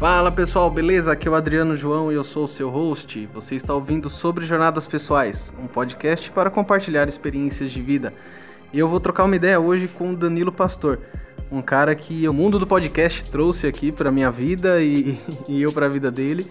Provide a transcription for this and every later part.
Fala pessoal, beleza? Aqui é o Adriano João e eu sou o seu host. Você está ouvindo sobre Jornadas Pessoais, um podcast para compartilhar experiências de vida. E eu vou trocar uma ideia hoje com o Danilo Pastor, um cara que o mundo do podcast trouxe aqui para minha vida e, e eu para a vida dele.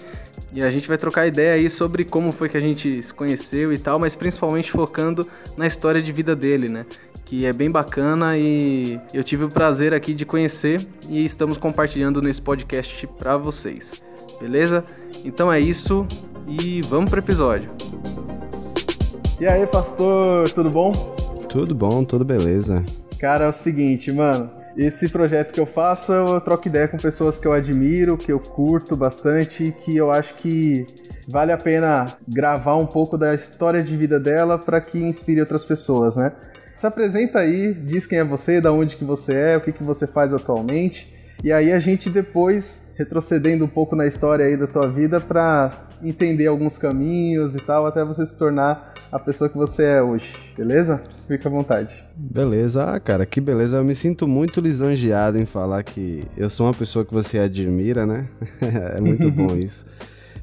E a gente vai trocar ideia aí sobre como foi que a gente se conheceu e tal, mas principalmente focando na história de vida dele, né? que é bem bacana e eu tive o prazer aqui de conhecer e estamos compartilhando nesse podcast para vocês. Beleza? Então é isso e vamos pro episódio. E aí, pastor, tudo bom? Tudo bom, tudo beleza. Cara, é o seguinte, mano, esse projeto que eu faço, eu troco ideia com pessoas que eu admiro, que eu curto bastante, que eu acho que vale a pena gravar um pouco da história de vida dela para que inspire outras pessoas, né? Se apresenta aí, diz quem é você, da onde que você é, o que, que você faz atualmente. E aí a gente depois, retrocedendo um pouco na história aí da tua vida para entender alguns caminhos e tal, até você se tornar a pessoa que você é hoje, beleza? Fica à vontade. Beleza, ah, cara, que beleza. Eu me sinto muito lisonjeado em falar que eu sou uma pessoa que você admira, né? é muito bom isso.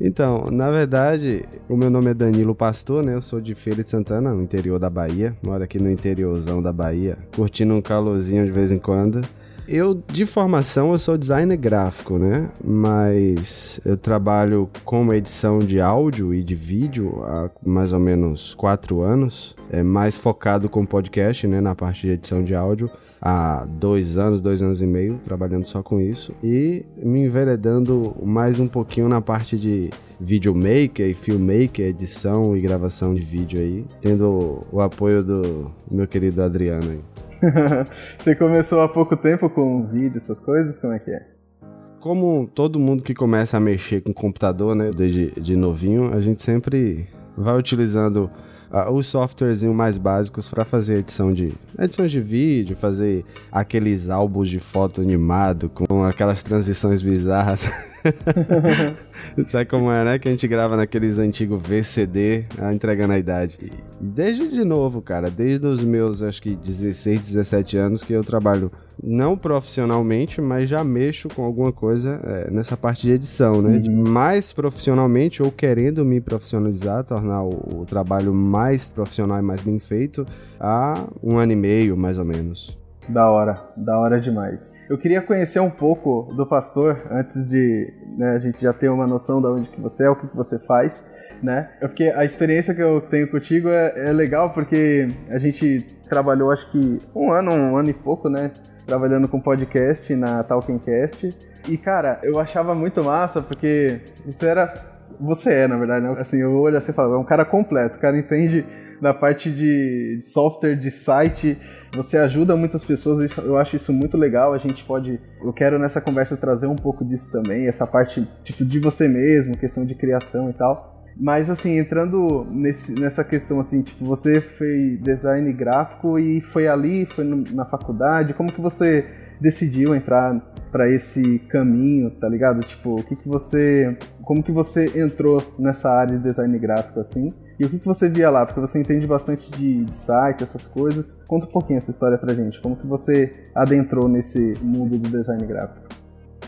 Então, na verdade, o meu nome é Danilo Pastor, né? Eu sou de Feira de Santana, no interior da Bahia. Moro aqui no interiorzão da Bahia, curtindo um calorzinho de vez em quando. Eu, de formação, eu sou designer gráfico, né? Mas eu trabalho com edição de áudio e de vídeo há mais ou menos quatro anos. É mais focado com podcast, né? Na parte de edição de áudio há dois anos, dois anos e meio, trabalhando só com isso e me enveredando mais um pouquinho na parte de videomaker e filmmaker, edição e gravação de vídeo aí, tendo o apoio do meu querido Adriano aí. Você começou há pouco tempo com vídeo, essas coisas? Como é que é? Como todo mundo que começa a mexer com computador, né, desde de novinho, a gente sempre vai utilizando uh, os softwares mais básicos para fazer edição de edições de vídeo, fazer aqueles álbuns de foto animado com aquelas transições bizarras. Sabe como é, né? Que a gente grava naqueles antigos VCD, ah, entregando a idade. Desde de novo, cara, desde os meus, acho que 16, 17 anos que eu trabalho não profissionalmente, mas já mexo com alguma coisa é, nessa parte de edição, né? Uhum. Mais profissionalmente ou querendo me profissionalizar, tornar o, o trabalho mais profissional e mais bem feito há um ano e meio, mais ou menos. Da hora, da hora demais. Eu queria conhecer um pouco do pastor antes de né, a gente já ter uma noção de onde que você é, o que, que você faz, né? É porque a experiência que eu tenho contigo é, é legal porque a gente trabalhou acho que um ano, um ano e pouco, né? Trabalhando com podcast na Talkencast. E cara, eu achava muito massa porque você era. Você é, na verdade, né? Assim, eu olho assim e falo, é um cara completo, o cara entende da parte de software, de site. Você ajuda muitas pessoas, eu acho isso muito legal. A gente pode. Eu quero nessa conversa trazer um pouco disso também, essa parte tipo, de você mesmo, questão de criação e tal. Mas assim, entrando nesse, nessa questão assim, tipo, você fez design gráfico e foi ali, foi no, na faculdade, como que você decidiu entrar para esse caminho, tá ligado? Tipo, o que que você, como que você entrou nessa área de design gráfico assim? E o que, que você via lá? Porque você entende bastante de, de site, essas coisas. Conta um pouquinho essa história pra gente. Como que você adentrou nesse mundo do design gráfico?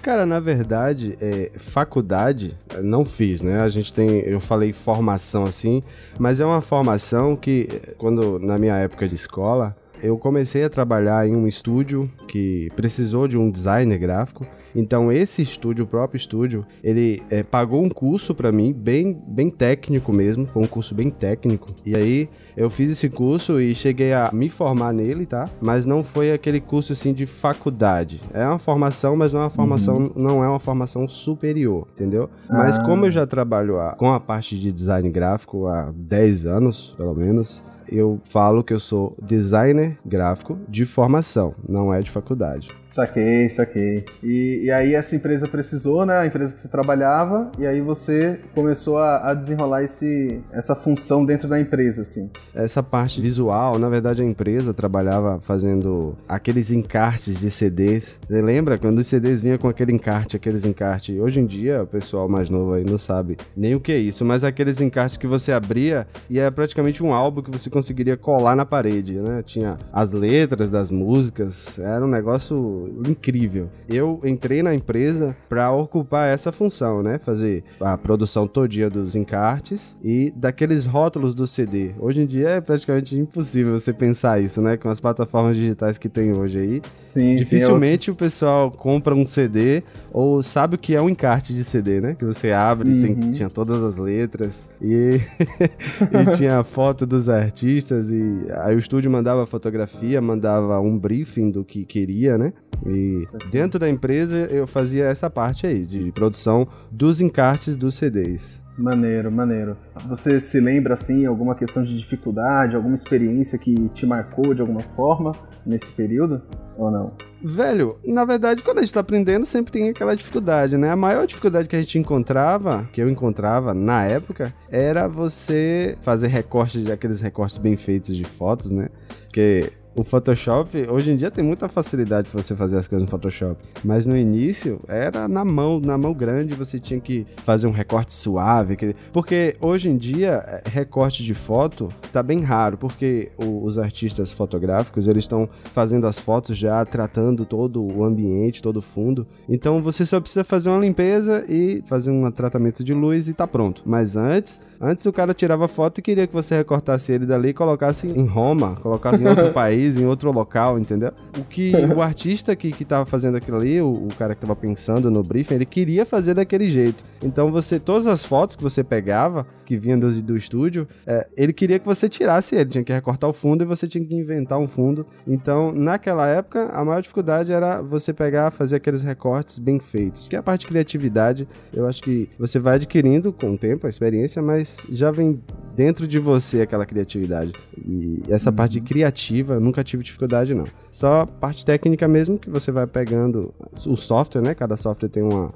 Cara, na verdade, é, faculdade não fiz, né? A gente tem, eu falei formação assim, mas é uma formação que, quando na minha época de escola, eu comecei a trabalhar em um estúdio que precisou de um designer gráfico então esse estúdio, o próprio estúdio, ele é, pagou um curso para mim, bem, bem técnico mesmo, foi um curso bem técnico. E aí eu fiz esse curso e cheguei a me formar nele, tá? Mas não foi aquele curso assim de faculdade. É uma formação, mas não é uma formação, uhum. não é uma formação superior, entendeu? Ah. Mas como eu já trabalho a, com a parte de design gráfico há 10 anos, pelo menos, eu falo que eu sou designer gráfico de formação, não é de faculdade. Saquei, saquei. E, e aí essa empresa precisou, né? A empresa que você trabalhava, e aí você começou a, a, desenrolar esse, essa função dentro da empresa, assim. Essa parte visual, na verdade a empresa trabalhava fazendo aqueles encartes de CDs. Você lembra quando os CDs vinham com aquele encarte, aqueles encartes? Hoje em dia o pessoal mais novo aí não sabe nem o que é isso, mas aqueles encartes que você abria e é praticamente um álbum que você conseguiria colar na parede, né? Tinha as letras das músicas, era um negócio incrível. Eu entrei na empresa para ocupar essa função, né? Fazer a produção todinha dos encartes e daqueles rótulos do CD. Hoje em dia é praticamente impossível você pensar isso, né? Com as plataformas digitais que tem hoje aí. Sim, Dificilmente sim, o pessoal compra um CD ou sabe o que é um encarte de CD, né? Que você abre, uhum. tem, tinha todas as letras e, e tinha a foto dos artistas e aí o estúdio mandava fotografia, mandava um briefing do que queria, né? E dentro da empresa eu fazia essa parte aí de produção dos encartes dos CDs. Maneiro, maneiro. Você se lembra, assim, alguma questão de dificuldade, alguma experiência que te marcou de alguma forma nesse período? Ou não? Velho, na verdade, quando a gente tá aprendendo, sempre tem aquela dificuldade, né? A maior dificuldade que a gente encontrava, que eu encontrava na época, era você fazer recortes, aqueles recortes bem feitos de fotos, né? Porque o Photoshop, hoje em dia tem muita facilidade para você fazer as coisas no Photoshop, mas no início era na mão, na mão grande, você tinha que fazer um recorte suave, porque hoje em dia é, recorte de foto tá bem raro, porque os artistas fotográficos, eles estão fazendo as fotos já tratando todo o ambiente, todo o fundo. Então você só precisa fazer uma limpeza e fazer um tratamento de luz e tá pronto. Mas antes, antes o cara tirava foto e queria que você recortasse ele dali e colocasse em Roma, colocasse em outro país em outro local, entendeu? O que o artista que, que tava fazendo aquilo ali, o, o, cara que tava pensando no briefing, ele queria fazer daquele jeito. Então você, todas as fotos que você pegava, que vinham do, do estúdio, é, ele queria que você tirasse ele, tinha que recortar o fundo e você tinha que inventar um fundo. Então, naquela época, a maior dificuldade era você pegar, fazer aqueles recortes bem feitos. Que é a parte de criatividade, eu acho que você vai adquirindo com o tempo, a experiência, mas já vem dentro de você aquela criatividade. E essa uhum. parte criativa, nunca tive dificuldade, não. Só parte técnica mesmo, que você vai pegando o software, né? Cada software tem uma,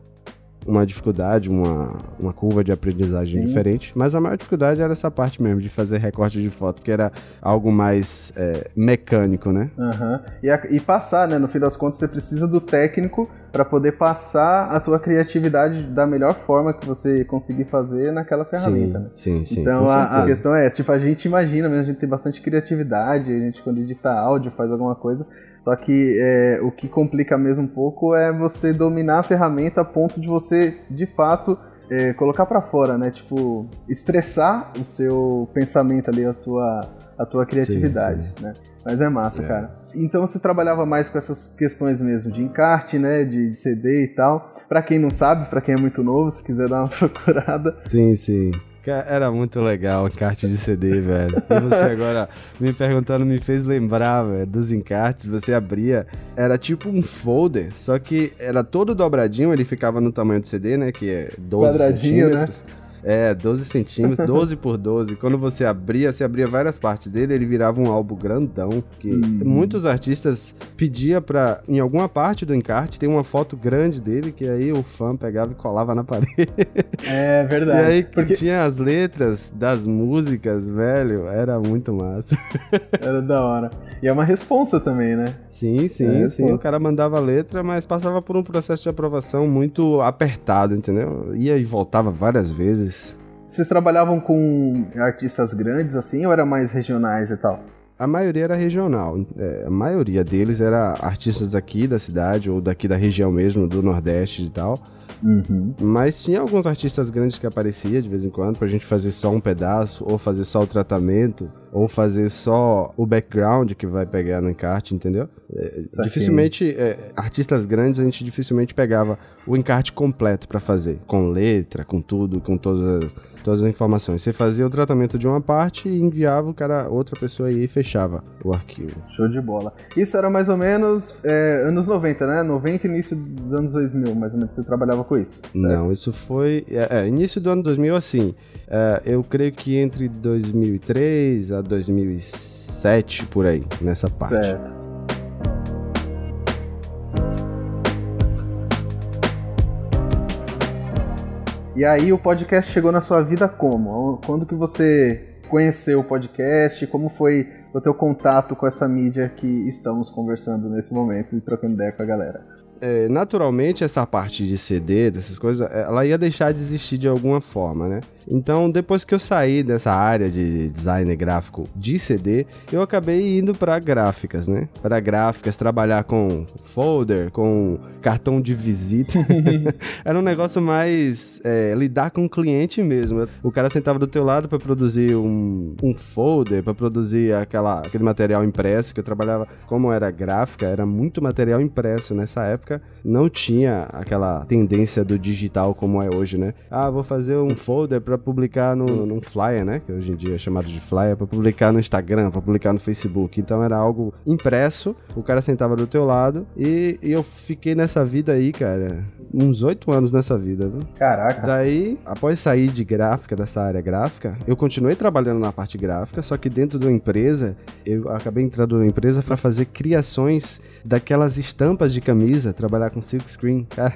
uma dificuldade, uma, uma curva de aprendizagem Sim. diferente. Mas a maior dificuldade era essa parte mesmo, de fazer recorte de foto, que era algo mais é, mecânico, né? Uhum. E, a, e passar, né? No fim das contas, você precisa do técnico para poder passar a tua criatividade da melhor forma que você conseguir fazer naquela ferramenta. Sim, né? sim, sim. Então a, a, questão é essa, tipo, a gente imagina, a gente tem bastante criatividade, a gente quando edita áudio faz alguma coisa, só que é, o que complica mesmo um pouco é você dominar a ferramenta a ponto de você, de fato, é, colocar para fora, né? Tipo, expressar o seu pensamento ali, a sua, a tua criatividade, sim, sim. né? Mas é massa, é. cara. Então você trabalhava mais com essas questões mesmo de encarte, né, de CD e tal. Para quem não sabe, para quem é muito novo, se quiser dar uma procurada. Sim, sim. Era muito legal o encarte de CD, velho. E você agora me perguntando me fez lembrar, velho, dos encartes. Você abria, era tipo um folder, só que era todo dobradinho, ele ficava no tamanho do CD, né? Que é 12 Quadradinho, né? centímetros. Né? É, 12 centímetros, 12 por 12. Quando você abria, você abria várias partes dele, ele virava um álbum grandão. Que uhum. muitos artistas pedia pra, em alguma parte do encarte, tem uma foto grande dele, que aí o fã pegava e colava na parede. É verdade. E aí porque... tinha as letras das músicas, velho, era muito massa. Era da hora. E é uma responsa também, né? Sim, sim, é sim. O cara mandava a letra, mas passava por um processo de aprovação muito apertado, entendeu? Ia e voltava várias vezes. Vocês trabalhavam com artistas grandes assim ou era mais regionais e tal? A maioria era regional. É, a maioria deles era artistas daqui da cidade ou daqui da região mesmo, do Nordeste e tal. Uhum. Mas tinha alguns artistas grandes que aparecia de vez em quando pra gente fazer só um pedaço, ou fazer só o tratamento, ou fazer só o background que vai pegar no encarte, entendeu? É, dificilmente, é, artistas grandes a gente dificilmente pegava o encarte completo para fazer, com letra, com tudo, com todas as todas as informações. Você fazia o tratamento de uma parte e enviava o cara, outra pessoa aí e fechava o arquivo. Show de bola. Isso era mais ou menos é, anos 90, né? 90 início dos anos 2000, mais ou menos, você trabalhava com isso? Certo? Não, isso foi... É, é, início do ano 2000, assim, é, eu creio que entre 2003 a 2007, por aí, nessa parte. Certo. E aí o podcast chegou na sua vida como? Quando que você conheceu o podcast? Como foi o teu contato com essa mídia que estamos conversando nesse momento e trocando ideia com a galera? É, naturalmente essa parte de CD, dessas coisas, ela ia deixar de existir de alguma forma, né? Então, depois que eu saí dessa área de design gráfico de CD, eu acabei indo para gráficas, né? Para gráficas, trabalhar com folder, com cartão de visita. Era um negócio mais é, lidar com o cliente mesmo. O cara sentava do teu lado para produzir um, um folder, para produzir aquela, aquele material impresso que eu trabalhava. Como era gráfica, era muito material impresso nessa época. Não tinha aquela tendência do digital como é hoje, né? Ah, vou fazer um folder para publicar no, num flyer, né? Que hoje em dia é chamado de flyer, para publicar no Instagram, para publicar no Facebook. Então era algo impresso, o cara sentava do teu lado e, e eu fiquei nessa vida aí, cara, uns oito anos nessa vida, viu? Caraca. Daí, após sair de gráfica, dessa área gráfica, eu continuei trabalhando na parte gráfica, só que dentro da empresa, eu acabei entrando na empresa para fazer criações daquelas estampas de camisa, trabalhar com silk screen. Cara,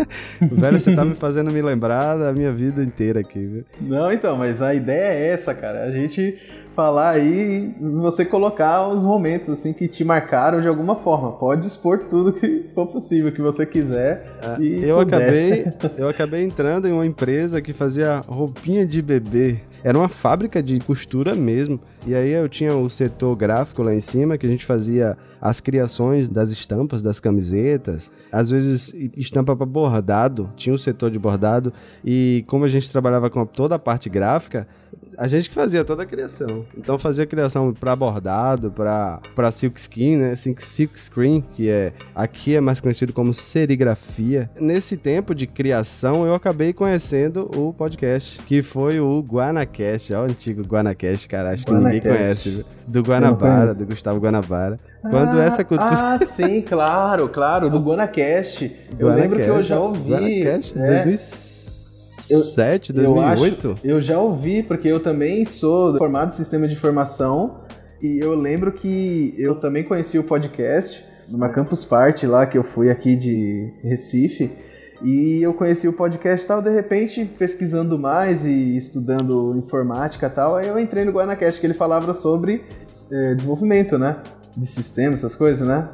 velho, você tá me fazendo me lembrar da minha vida inteira aqui, viu? Não, então, mas a ideia é essa, cara. A gente falar aí você colocar os momentos assim que te marcaram de alguma forma. Pode expor tudo que for possível, que você quiser. Ah, eu puder. acabei, eu acabei entrando em uma empresa que fazia roupinha de bebê. Era uma fábrica de costura mesmo. E aí eu tinha o setor gráfico lá em cima, que a gente fazia as criações das estampas das camisetas, às vezes estampa para bordado, tinha o setor de bordado, e como a gente trabalhava com toda a parte gráfica, a gente que fazia toda a criação. Então fazia a criação para bordado, para para silk skin, né? Silk screen, que é aqui é mais conhecido como serigrafia. Nesse tempo de criação, eu acabei conhecendo o podcast, que foi o Guanacast, ó, o antigo Guanacast, cara, acho que ninguém conhece, do Guanabara, do Gustavo Guanabara. Quando ah, essa cultura. Ah, sim, claro, claro, do Guanacast. Eu Guanacast, lembro que eu já ouvi. Guanacast, é. 2006. 2007, 2008? Eu, acho, eu já ouvi, porque eu também sou formado em sistema de informação e eu lembro que eu também conheci o podcast numa Campus Party lá que eu fui aqui de Recife. E eu conheci o podcast e tal, de repente, pesquisando mais e estudando informática e tal, aí eu entrei no Guanacast, que ele falava sobre é, desenvolvimento, né? De sistemas, essas coisas, né?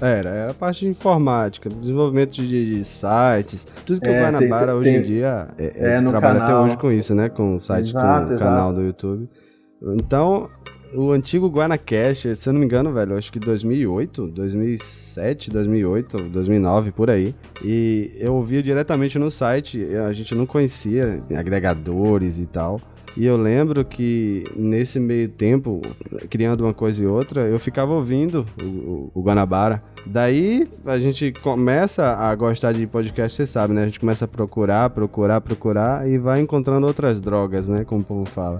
Era, era a parte de informática, desenvolvimento de, de sites, tudo que é, o Guanabara tem, hoje tem, em dia é, é, é trabalha canal. até hoje com isso, né? Com sites, exato, com o canal do YouTube. Então, o antigo Guanacast, se eu não me engano, velho, acho que 2008, 2007, 2008, 2009, por aí. E eu ouvia diretamente no site, a gente não conhecia agregadores e tal. E eu lembro que nesse meio tempo, criando uma coisa e outra, eu ficava ouvindo o, o, o Guanabara. Daí a gente começa a gostar de podcast, você sabe, né? A gente começa a procurar, procurar, procurar e vai encontrando outras drogas, né? Como o povo fala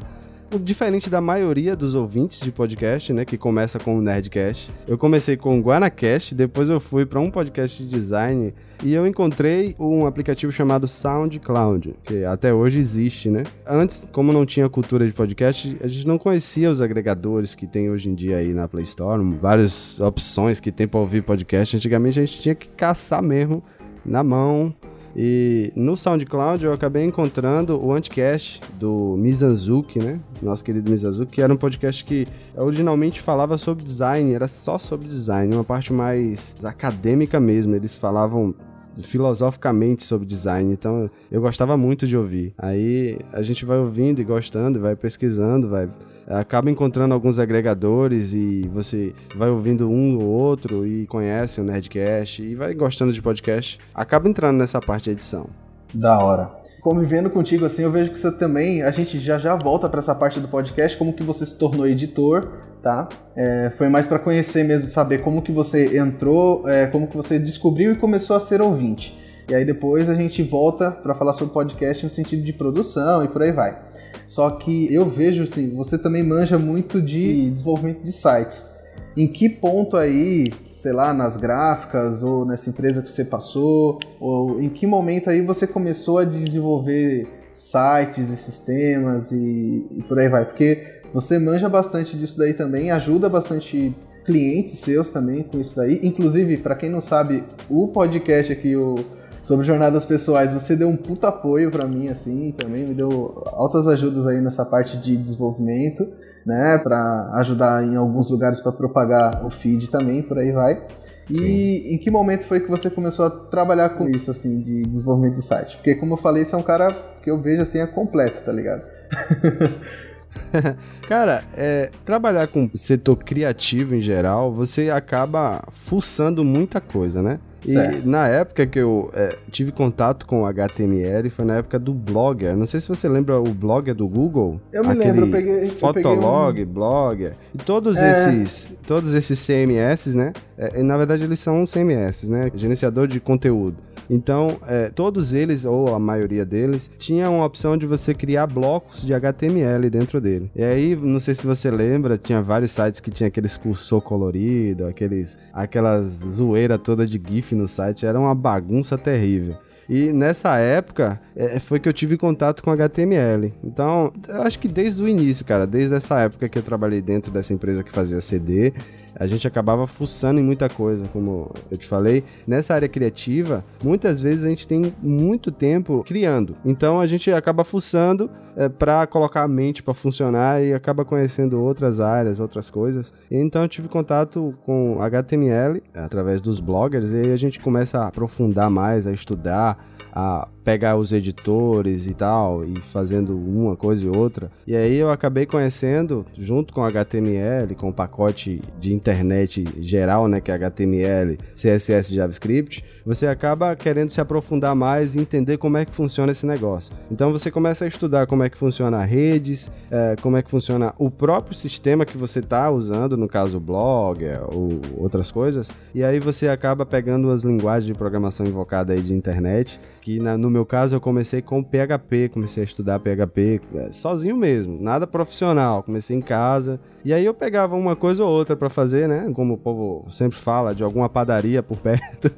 diferente da maioria dos ouvintes de podcast, né, que começa com o Nerdcast. Eu comecei com o Guanacast, depois eu fui para um podcast de design e eu encontrei um aplicativo chamado SoundCloud, que até hoje existe, né? Antes, como não tinha cultura de podcast, a gente não conhecia os agregadores que tem hoje em dia aí na Play Store, várias opções que tem para ouvir podcast. Antigamente a gente tinha que caçar mesmo na mão e no SoundCloud eu acabei encontrando o Anticast do Mizanzuki, né? Nosso querido Mizanzuki, que era um podcast que originalmente falava sobre design, era só sobre design, uma parte mais acadêmica mesmo. Eles falavam filosoficamente sobre design, então eu gostava muito de ouvir. Aí a gente vai ouvindo e gostando, vai pesquisando, vai acaba encontrando alguns agregadores e você vai ouvindo um ou outro e conhece o Nerdcast e vai gostando de podcast, acaba entrando nessa parte de edição. Da hora. Convivendo contigo assim, eu vejo que você também, a gente já já volta para essa parte do podcast, como que você se tornou editor, tá? É, foi mais para conhecer mesmo, saber como que você entrou, é, como que você descobriu e começou a ser ouvinte. E aí depois a gente volta para falar sobre podcast no sentido de produção e por aí vai. Só que eu vejo assim, você também manja muito de desenvolvimento de sites. Em que ponto aí, sei lá, nas gráficas ou nessa empresa que você passou, ou em que momento aí você começou a desenvolver sites e sistemas e, e por aí vai? Porque você manja bastante disso daí também, ajuda bastante clientes seus também com isso daí. Inclusive, para quem não sabe, o podcast aqui, o sobre jornadas pessoais, você deu um puta apoio para mim, assim, também me deu altas ajudas aí nessa parte de desenvolvimento, né, para ajudar em alguns lugares para propagar o feed também, por aí vai. E Sim. em que momento foi que você começou a trabalhar com isso, assim, de desenvolvimento de site? Porque, como eu falei, você é um cara que eu vejo, assim, é completo, tá ligado? Cara, é, trabalhar com setor criativo em geral, você acaba fuçando muita coisa, né? E na época que eu é, tive contato com o HTML, foi na época do Blogger. Não sei se você lembra o Blogger do Google. Eu me lembro, eu peguei. Fotolog, eu peguei um... Blogger. E todos é. esses. Todos esses CMS, né? É, na verdade, eles são CMS, né? Gerenciador de conteúdo. Então, é, todos eles, ou a maioria deles, tinham a opção de você criar blocos de HTML dentro dele. E aí, não sei se você lembra, tinha vários sites que tinha aqueles cursor colorido, aqueles, aquelas zoeira toda de GIF no site, era uma bagunça terrível. E nessa época é, foi que eu tive contato com HTML. Então, eu acho que desde o início, cara, desde essa época que eu trabalhei dentro dessa empresa que fazia CD, a gente acabava fuçando em muita coisa, como eu te falei. Nessa área criativa, muitas vezes a gente tem muito tempo criando. Então a gente acaba fuçando é, para colocar a mente para funcionar e acaba conhecendo outras áreas, outras coisas. Então eu tive contato com HTML através dos bloggers e aí a gente começa a aprofundar mais, a estudar, a pegar os editores e tal, e fazendo uma coisa e outra. E aí eu acabei conhecendo, junto com HTML, com o pacote de internet geral, né, que é HTML, CSS e JavaScript, você acaba querendo se aprofundar mais e entender como é que funciona esse negócio. Então você começa a estudar como é que funciona redes, é, como é que funciona o próprio sistema que você está usando, no caso o blog ou outras coisas, e aí você acaba pegando as linguagens de programação invocada aí de internet, que na, no meu caso eu comecei com PHP, comecei a estudar PHP é, sozinho mesmo, nada profissional, comecei em casa, e aí eu pegava uma coisa ou outra para fazer, né? Como o povo sempre fala, de alguma padaria por perto.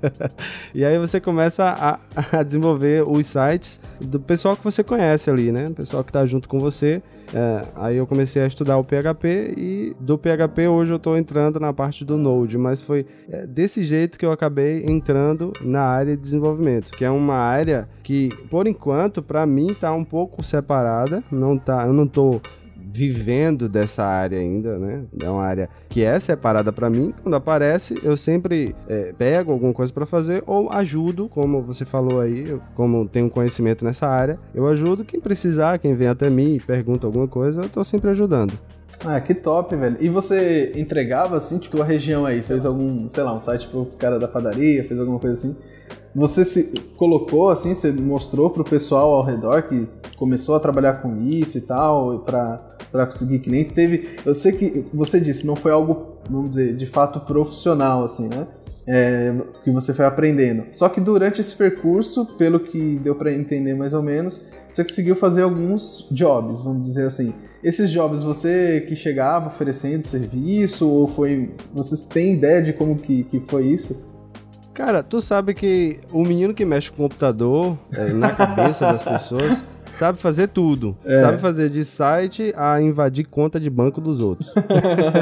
e aí você começa a, a, desenvolver os sites do pessoal que você conhece ali, né? O pessoal que tá junto com você. É, aí eu comecei a estudar o PHP e do PHP hoje eu estou entrando na parte do Node, mas foi é, desse jeito que eu acabei entrando na área de desenvolvimento, que é uma área que, por enquanto, para mim tá um pouco separada, não tá, eu não tô vivendo dessa área ainda, né? É uma área que é separada para mim. Quando aparece, eu sempre é, pego alguma coisa para fazer ou ajudo, como você falou aí, eu, como tenho conhecimento nessa área, eu ajudo quem precisar, quem vem até mim e pergunta alguma coisa, eu tô sempre ajudando. Ah, que top, velho. E você entregava assim, tipo, a região aí? Fez algum, sei lá, um site pro cara da padaria, fez alguma coisa assim? Você se colocou assim, você mostrou pro pessoal ao redor que começou a trabalhar com isso e tal, para conseguir cliente. Teve, eu sei que você disse, não foi algo, vamos dizer, de fato profissional assim, né? É, que você foi aprendendo. Só que durante esse percurso, pelo que deu para entender mais ou menos, você conseguiu fazer alguns jobs, vamos dizer assim. Esses jobs, você que chegava oferecendo serviço ou foi, vocês têm ideia de como que, que foi isso? Cara, tu sabe que o menino que mexe com o computador é, na cabeça das pessoas sabe fazer tudo. É. Sabe fazer de site a invadir conta de banco dos outros.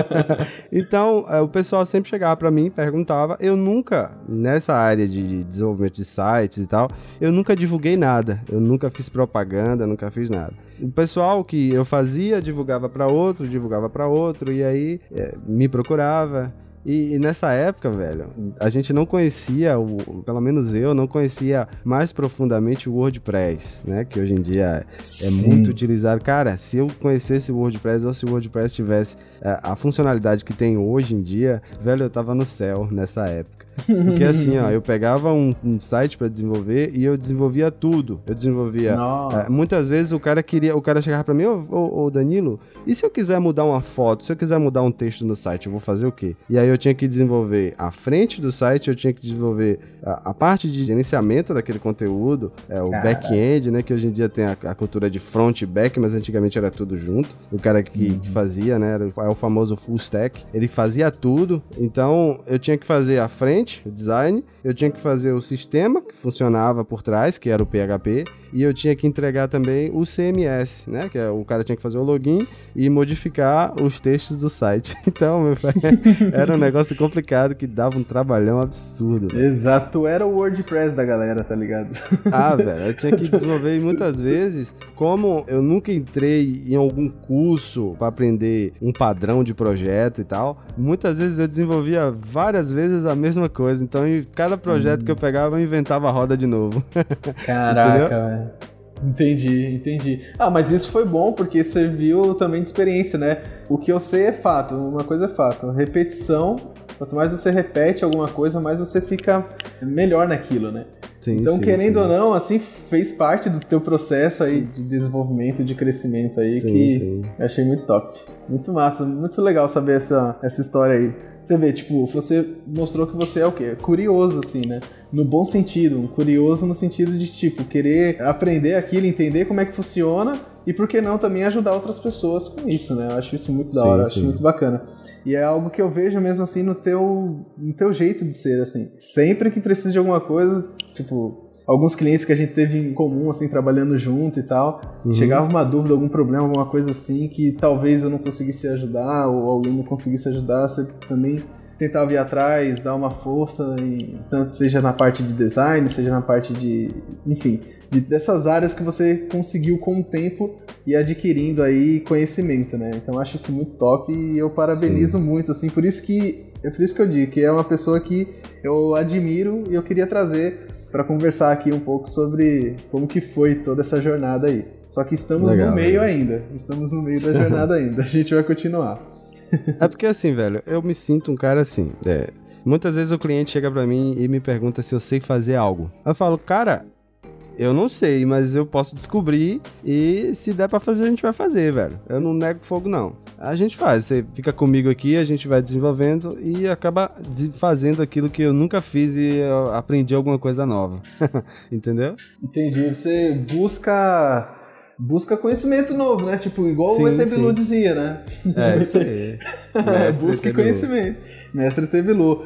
então, é, o pessoal sempre chegava para mim e perguntava. Eu nunca, nessa área de desenvolvimento de sites e tal, eu nunca divulguei nada. Eu nunca fiz propaganda, nunca fiz nada. O pessoal que eu fazia divulgava para outro, divulgava para outro, e aí é, me procurava. E, e, nessa época, velho, a gente não conhecia, o, pelo menos eu não conhecia mais profundamente o WordPress, né? Que hoje em dia é, é muito utilizado. Cara, se eu conhecesse o WordPress ou se o WordPress tivesse é, a funcionalidade que tem hoje em dia, velho, eu tava no céu nessa época. Porque assim, ó, eu pegava um, um site para desenvolver e eu desenvolvia tudo. Eu desenvolvia. É, muitas vezes o cara queria, o cara chegava para mim, ô, ô, ô, Danilo, e se eu quiser mudar uma foto, se eu quiser mudar um texto no site, eu vou fazer o quê? E aí eu tinha que desenvolver a frente do site, eu tinha que desenvolver a, a parte de gerenciamento daquele conteúdo, é, o back-end, né? Que hoje em dia tem a, a, cultura de front e back, mas antigamente era tudo junto. O cara que, uhum. que fazia, né? Era, é o famoso full stack. Ele fazia tudo. Então eu tinha que fazer a frente o design, eu tinha que fazer o sistema que funcionava por trás, que era o PHP, e eu tinha que entregar também o CMS, né? Que é, o cara tinha que fazer o login e modificar os textos do site. Então, meu pai, era um negócio complicado que dava um trabalhão absurdo. Exato, era o WordPress da galera, tá ligado? Ah, velho, eu tinha que desenvolver muitas vezes, como eu nunca entrei em algum curso para aprender um padrão de projeto e tal, muitas vezes eu desenvolvia várias vezes a mesma coisa. Então, em cada projeto hum. que eu pegava, eu inventava a roda de novo. Caraca, velho. Entendi, entendi. Ah, mas isso foi bom porque serviu também de experiência, né? O que eu sei é fato, uma coisa é fato. Repetição, quanto mais você repete alguma coisa, mais você fica melhor naquilo, né? Sim, então, sim, querendo sim. ou não, assim, fez parte do teu processo aí de desenvolvimento, de crescimento aí, que eu achei muito top. Muito massa, muito legal saber essa, essa história aí. Você vê, tipo, você mostrou que você é o quê? Curioso, assim, né? No bom sentido, um curioso no sentido de, tipo, querer aprender aquilo, entender como é que funciona e, por que não, também ajudar outras pessoas com isso, né? Eu acho isso muito da hora, acho muito bacana. E é algo que eu vejo mesmo assim no teu, no teu jeito de ser, assim. Sempre que precisa de alguma coisa, tipo, alguns clientes que a gente teve em comum, assim, trabalhando junto e tal, uhum. chegava uma dúvida, algum problema, alguma coisa assim, que talvez eu não conseguisse ajudar, ou alguém não conseguisse ajudar, você também tentava ir atrás, dar uma força, e, tanto seja na parte de design, seja na parte de. enfim, de, dessas áreas que você conseguiu com o tempo e adquirindo aí conhecimento, né? Então acho isso muito top e eu parabenizo Sim. muito, assim, por isso que. É por isso que eu digo que é uma pessoa que eu admiro e eu queria trazer para conversar aqui um pouco sobre como que foi toda essa jornada aí. Só que estamos legal, no meio legal. ainda. Estamos no meio da jornada ainda. A gente vai continuar. É porque assim, velho, eu me sinto um cara assim. É, muitas vezes o cliente chega para mim e me pergunta se eu sei fazer algo. Eu falo, cara, eu não sei, mas eu posso descobrir e se der para fazer, a gente vai fazer, velho. Eu não nego fogo, não. A gente faz. Você fica comigo aqui, a gente vai desenvolvendo e acaba fazendo aquilo que eu nunca fiz e aprendi alguma coisa nova. Entendeu? Entendi. Você busca busca conhecimento novo, né? Tipo, igual sim, o Etebilu dizia, né? É, isso aí. é, busque conhecimento. Mestre Etebilu.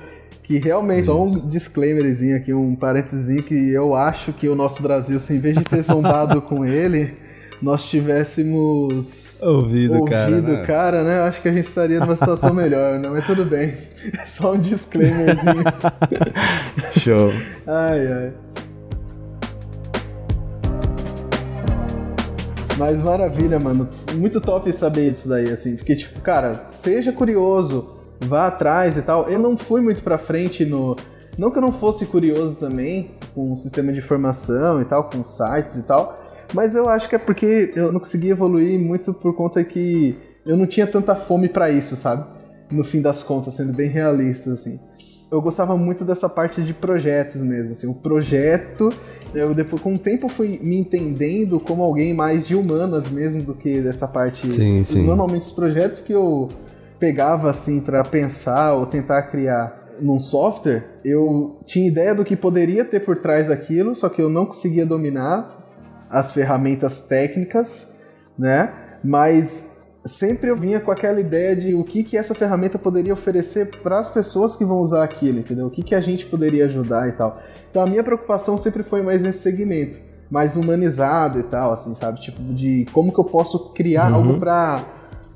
Que realmente, só um disclaimerzinho aqui, um parênteses que eu acho que o nosso Brasil, se em vez de ter zombado com ele, nós tivéssemos ouvido, cara, ouvido né? cara, né? Acho que a gente estaria numa situação melhor, né? Mas tudo bem. É só um disclaimerzinho. Show. Ai, ai. Mas maravilha, mano. Muito top saber disso daí, assim. Porque, tipo, cara, seja curioso vá atrás e tal. Eu não fui muito pra frente no. Não que eu não fosse curioso também com o sistema de informação e tal, com sites e tal, mas eu acho que é porque eu não consegui evoluir muito por conta que eu não tinha tanta fome para isso, sabe? No fim das contas, sendo bem realista, assim. Eu gostava muito dessa parte de projetos mesmo, assim, o projeto, eu depois com o tempo fui me entendendo como alguém mais de humanas mesmo do que dessa parte. Sim, sim. Normalmente os projetos que eu pegava assim para pensar ou tentar criar num software, eu tinha ideia do que poderia ter por trás daquilo, só que eu não conseguia dominar as ferramentas técnicas, né? Mas sempre eu vinha com aquela ideia de o que, que essa ferramenta poderia oferecer para as pessoas que vão usar aquilo, entendeu? O que, que a gente poderia ajudar e tal. Então a minha preocupação sempre foi mais nesse segmento, mais humanizado e tal, assim, sabe? Tipo, de como que eu posso criar uhum. algo para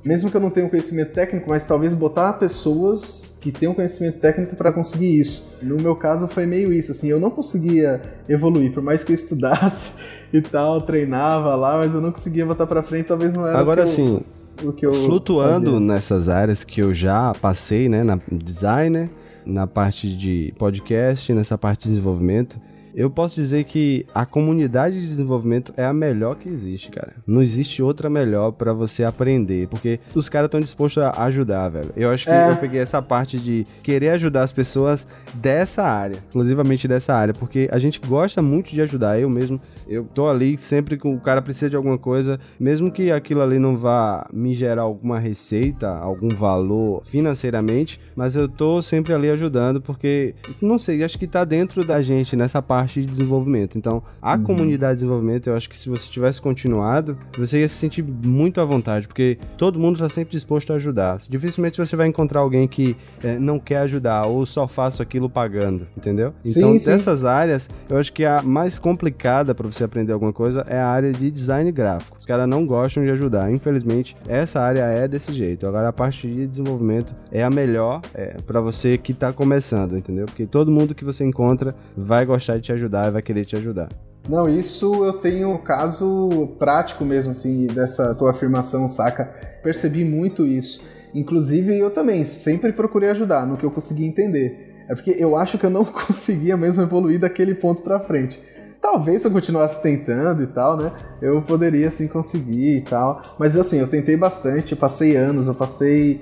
mesmo que eu não tenha um conhecimento técnico, mas talvez botar pessoas que tenham conhecimento técnico para conseguir isso. No meu caso foi meio isso, assim, eu não conseguia evoluir, por mais que eu estudasse e tal, treinava lá, mas eu não conseguia botar para frente, talvez não era Agora sim, o que eu flutuando fazia. nessas áreas que eu já passei, né, na designer, na parte de podcast, nessa parte de desenvolvimento, eu posso dizer que a comunidade de desenvolvimento é a melhor que existe, cara. Não existe outra melhor para você aprender, porque os caras estão dispostos a ajudar, velho. Eu acho que é. eu peguei essa parte de querer ajudar as pessoas dessa área, exclusivamente dessa área, porque a gente gosta muito de ajudar. Eu mesmo, eu tô ali sempre que o cara precisa de alguma coisa, mesmo que aquilo ali não vá me gerar alguma receita, algum valor financeiramente, mas eu tô sempre ali ajudando, porque não sei, acho que tá dentro da gente nessa parte parte de desenvolvimento. Então, a uhum. comunidade de desenvolvimento, eu acho que se você tivesse continuado, você ia se sentir muito à vontade, porque todo mundo está sempre disposto a ajudar. Dificilmente você vai encontrar alguém que é, não quer ajudar ou só faça aquilo pagando, entendeu? Sim, então, sim. dessas áreas, eu acho que a mais complicada para você aprender alguma coisa é a área de design gráfico. Os caras não gostam de ajudar. Infelizmente, essa área é desse jeito. Agora, a parte de desenvolvimento é a melhor é, para você que está começando, entendeu? Porque todo mundo que você encontra vai gostar de te ajudar e vai querer te ajudar. Não, isso eu tenho um caso prático mesmo, assim, dessa tua afirmação, saca? Percebi muito isso. Inclusive, eu também sempre procurei ajudar no que eu consegui entender. É porque eu acho que eu não conseguia mesmo evoluir daquele ponto pra frente. Talvez se eu continuasse tentando e tal, né? Eu poderia assim conseguir e tal. Mas assim, eu tentei bastante, eu passei anos, eu passei.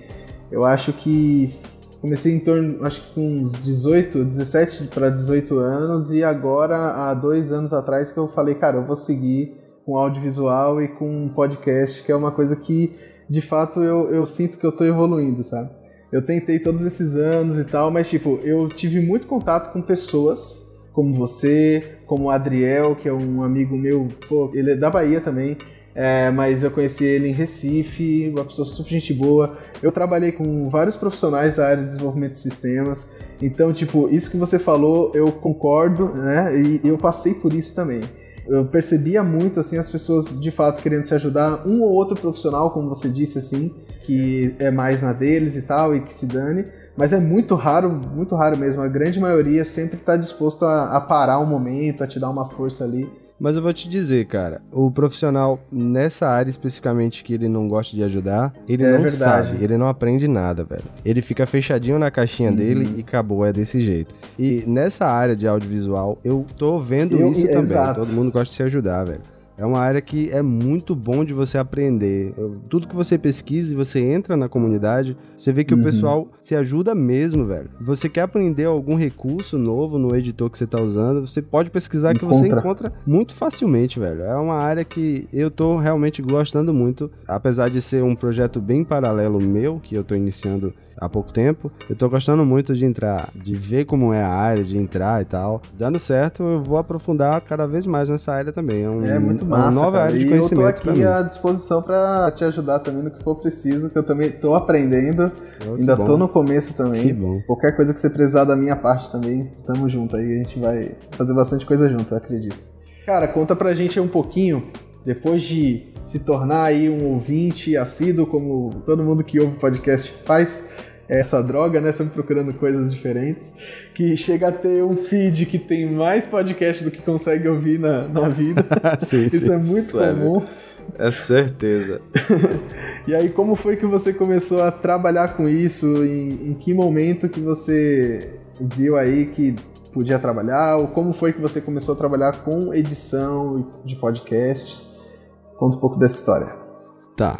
Eu acho que. Comecei em torno, acho que com uns 18, 17 para 18 anos, e agora, há dois anos atrás, que eu falei, cara, eu vou seguir com audiovisual e com podcast, que é uma coisa que, de fato, eu, eu sinto que eu tô evoluindo, sabe? Eu tentei todos esses anos e tal, mas, tipo, eu tive muito contato com pessoas como você, como o Adriel, que é um amigo meu, pô, ele é da Bahia também, é, mas eu conheci ele em Recife, uma pessoa super gente boa. Eu trabalhei com vários profissionais da área de desenvolvimento de sistemas, então, tipo, isso que você falou, eu concordo, né? E eu passei por isso também. Eu percebia muito, assim, as pessoas de fato querendo se ajudar, um ou outro profissional, como você disse, assim, que é mais na deles e tal, e que se dane. Mas é muito raro, muito raro mesmo. A grande maioria sempre está disposto a, a parar um momento, a te dar uma força ali. Mas eu vou te dizer, cara, o profissional nessa área especificamente que ele não gosta de ajudar, ele é não verdade. sabe, ele não aprende nada, velho. Ele fica fechadinho na caixinha uhum. dele e acabou, é desse jeito. E nessa área de audiovisual, eu tô vendo eu, isso também. Exato. Todo mundo gosta de se ajudar, velho. É uma área que é muito bom de você aprender. Tudo que você pesquisa e você entra na comunidade, você vê que uhum. o pessoal se ajuda mesmo, velho. Você quer aprender algum recurso novo no editor que você está usando, você pode pesquisar que você encontra muito facilmente, velho. É uma área que eu tô realmente gostando muito, apesar de ser um projeto bem paralelo meu, que eu tô iniciando há pouco tempo. Eu tô gostando muito de entrar, de ver como é a área, de entrar e tal. Dando certo, eu vou aprofundar cada vez mais nessa área também. É, um, é muito massa, uma nova cara. área de e conhecimento. eu tô aqui à disposição para te ajudar também no que for preciso, que eu também tô aprendendo. Oh, Ainda bom. tô no começo também. Que bom. Qualquer coisa que você precisar da minha parte também, tamo junto aí. A gente vai fazer bastante coisa junto, eu acredito. Cara, conta pra gente um pouquinho, depois de se tornar aí um ouvinte assíduo, como todo mundo que ouve podcast faz, essa droga, né? Sempre procurando coisas diferentes. Que chega a ter um feed que tem mais podcast do que consegue ouvir na, na vida. sim, Isso sim, é muito comum. É certeza. e aí, como foi que você começou a trabalhar com isso? Em, em que momento que você viu aí que podia trabalhar? Ou como foi que você começou a trabalhar com edição de podcasts? Conta um pouco dessa história. Tá.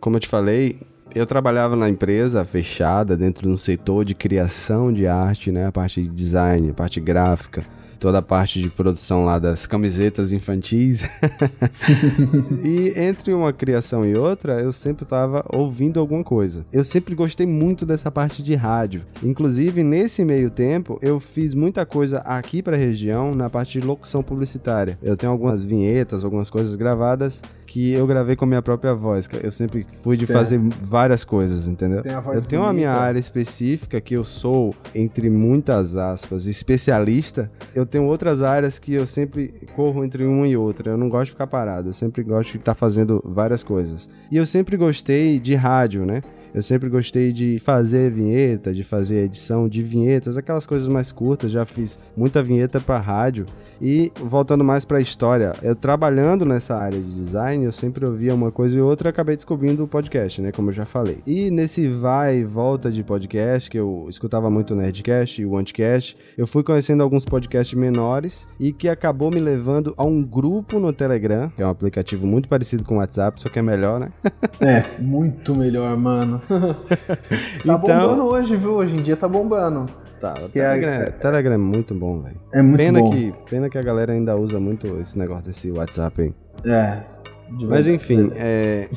Como eu te falei, eu trabalhava na empresa fechada, dentro de um setor de criação de arte, né? A parte de design, a parte gráfica, toda a parte de produção lá das camisetas infantis. e entre uma criação e outra, eu sempre estava ouvindo alguma coisa. Eu sempre gostei muito dessa parte de rádio. Inclusive, nesse meio tempo, eu fiz muita coisa aqui para a região na parte de locução publicitária. Eu tenho algumas vinhetas, algumas coisas gravadas que eu gravei com a minha própria voz. Eu sempre fui de fazer várias coisas, entendeu? Tem eu tenho a minha área específica que eu sou, entre muitas aspas, especialista. Eu tenho outras áreas que eu sempre corro entre uma e outra. Eu não gosto de ficar parado. Eu sempre gosto de estar fazendo várias coisas. E eu sempre gostei de rádio, né? Eu sempre gostei de fazer vinheta, de fazer edição de vinhetas, aquelas coisas mais curtas. Já fiz muita vinheta para rádio. E voltando mais para a história, eu trabalhando nessa área de design, eu sempre ouvia uma coisa e outra, e acabei descobrindo o podcast, né, como eu já falei. E nesse vai e volta de podcast, que eu escutava muito o Nerdcast e o Anticast, eu fui conhecendo alguns podcasts menores e que acabou me levando a um grupo no Telegram, que é um aplicativo muito parecido com o WhatsApp, só que é melhor, né? é, muito melhor, mano. tá então... bombando hoje, viu? Hoje em dia tá bombando. Tá, o Telegram, é, Telegram é muito bom, velho. É muito pena bom. Que, pena que a galera ainda usa muito esse negócio desse WhatsApp aí. É. Mas enfim, é,